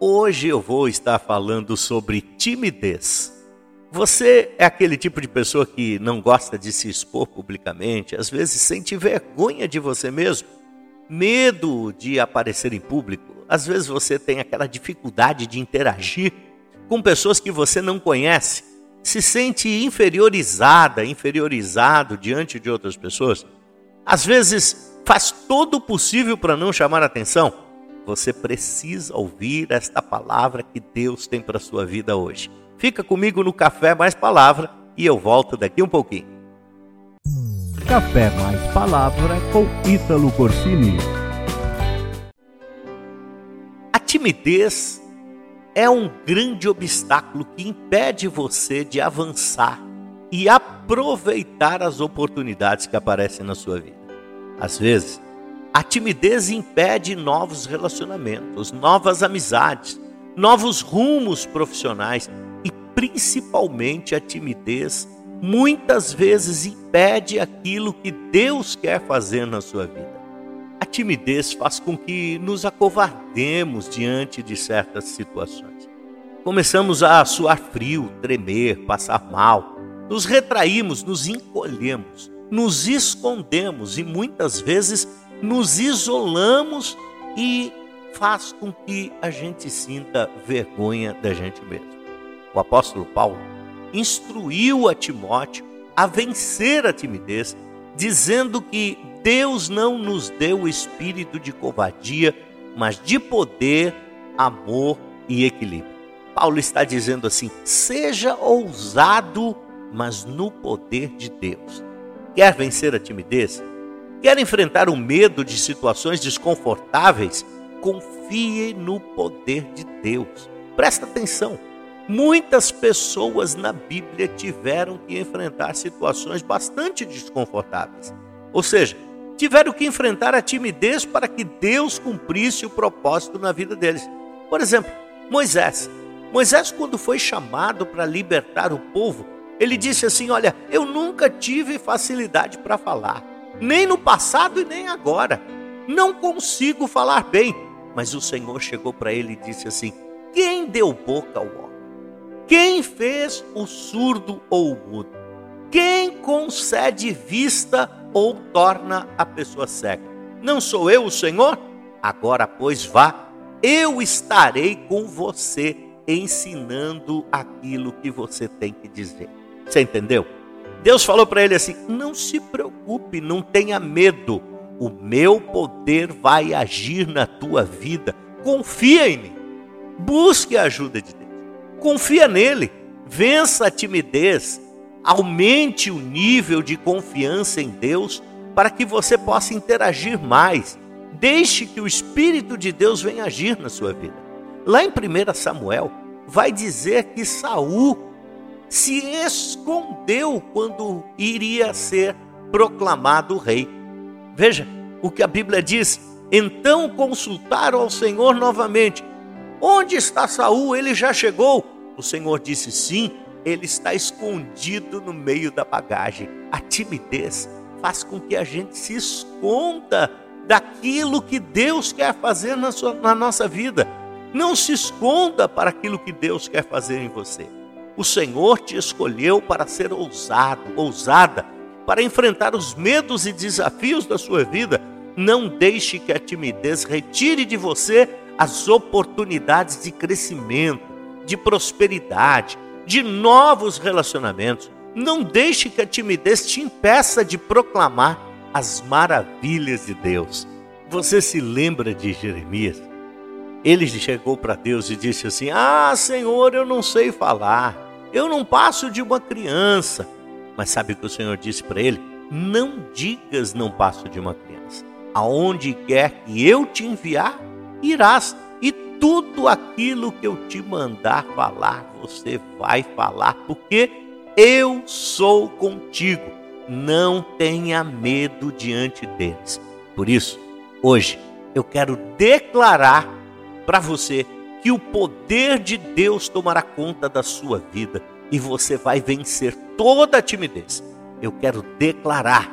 Hoje eu vou estar falando sobre timidez. Você é aquele tipo de pessoa que não gosta de se expor publicamente, às vezes sente vergonha de você mesmo, medo de aparecer em público. Às vezes você tem aquela dificuldade de interagir com pessoas que você não conhece, se sente inferiorizada, inferiorizado diante de outras pessoas. Às vezes faz todo o possível para não chamar atenção. Você precisa ouvir esta palavra que Deus tem para a sua vida hoje. Fica comigo no Café Mais Palavra e eu volto daqui um pouquinho. Café Mais Palavra com Ítalo Corsini. A timidez é um grande obstáculo que impede você de avançar e aproveitar as oportunidades que aparecem na sua vida. Às vezes, a timidez impede novos relacionamentos, novas amizades, novos rumos profissionais e principalmente a timidez muitas vezes impede aquilo que Deus quer fazer na sua vida. A timidez faz com que nos acovardemos diante de certas situações. Começamos a suar frio, tremer, passar mal, nos retraímos, nos encolhemos, nos escondemos e muitas vezes nos isolamos e faz com que a gente sinta vergonha da gente mesmo. O apóstolo Paulo instruiu a Timóteo a vencer a timidez, dizendo que Deus não nos deu o espírito de covardia, mas de poder, amor e equilíbrio. Paulo está dizendo assim: seja ousado, mas no poder de Deus. Quer vencer a timidez? Quer enfrentar o medo de situações desconfortáveis? Confie no poder de Deus. Presta atenção. Muitas pessoas na Bíblia tiveram que enfrentar situações bastante desconfortáveis. Ou seja, tiveram que enfrentar a timidez para que Deus cumprisse o propósito na vida deles. Por exemplo, Moisés. Moisés, quando foi chamado para libertar o povo, ele disse assim: Olha, eu nunca tive facilidade para falar nem no passado e nem agora. Não consigo falar bem. Mas o Senhor chegou para ele e disse assim: Quem deu boca ao homem? Quem fez o surdo ou o mudo? Quem concede vista ou torna a pessoa cega? Não sou eu o Senhor? Agora, pois, vá, eu estarei com você, ensinando aquilo que você tem que dizer. Você entendeu? Deus falou para ele assim: não se preocupe, não tenha medo, o meu poder vai agir na tua vida. Confia em mim, busque a ajuda de Deus, confia nele, vença a timidez, aumente o nível de confiança em Deus para que você possa interagir mais. Deixe que o Espírito de Deus venha agir na sua vida. Lá em 1 Samuel, vai dizer que Saul se escondeu quando iria ser proclamado rei. Veja o que a Bíblia diz. Então consultaram ao Senhor novamente. Onde está Saul? Ele já chegou. O Senhor disse: Sim, ele está escondido no meio da bagagem. A timidez faz com que a gente se esconda daquilo que Deus quer fazer na, sua, na nossa vida. Não se esconda para aquilo que Deus quer fazer em você. O Senhor te escolheu para ser ousado, ousada, para enfrentar os medos e desafios da sua vida. Não deixe que a timidez retire de você as oportunidades de crescimento, de prosperidade, de novos relacionamentos. Não deixe que a timidez te impeça de proclamar as maravilhas de Deus. Você se lembra de Jeremias? Ele chegou para Deus e disse assim: Ah, Senhor, eu não sei falar. Eu não passo de uma criança. Mas sabe o que o Senhor disse para ele? Não digas não passo de uma criança. Aonde quer que eu te enviar, irás. E tudo aquilo que eu te mandar falar, você vai falar, porque eu sou contigo. Não tenha medo diante deles. Por isso, hoje eu quero declarar para você que o poder de Deus tomará conta da sua vida e você vai vencer toda a timidez. Eu quero declarar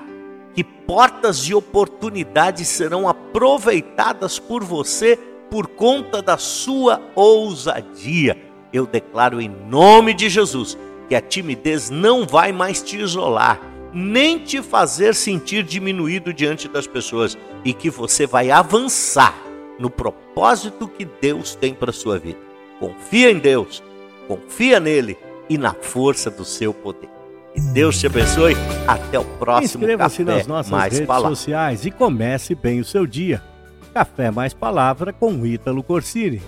que portas de oportunidade serão aproveitadas por você por conta da sua ousadia. Eu declaro em nome de Jesus que a timidez não vai mais te isolar, nem te fazer sentir diminuído diante das pessoas e que você vai avançar no propósito que Deus tem para sua vida. Confia em Deus, confia nele e na força do seu poder. E Deus te abençoe. Até o próximo Inscreva-se nas nossas mais redes palavras. sociais e comece bem o seu dia. Café Mais Palavra com Ítalo Corsini.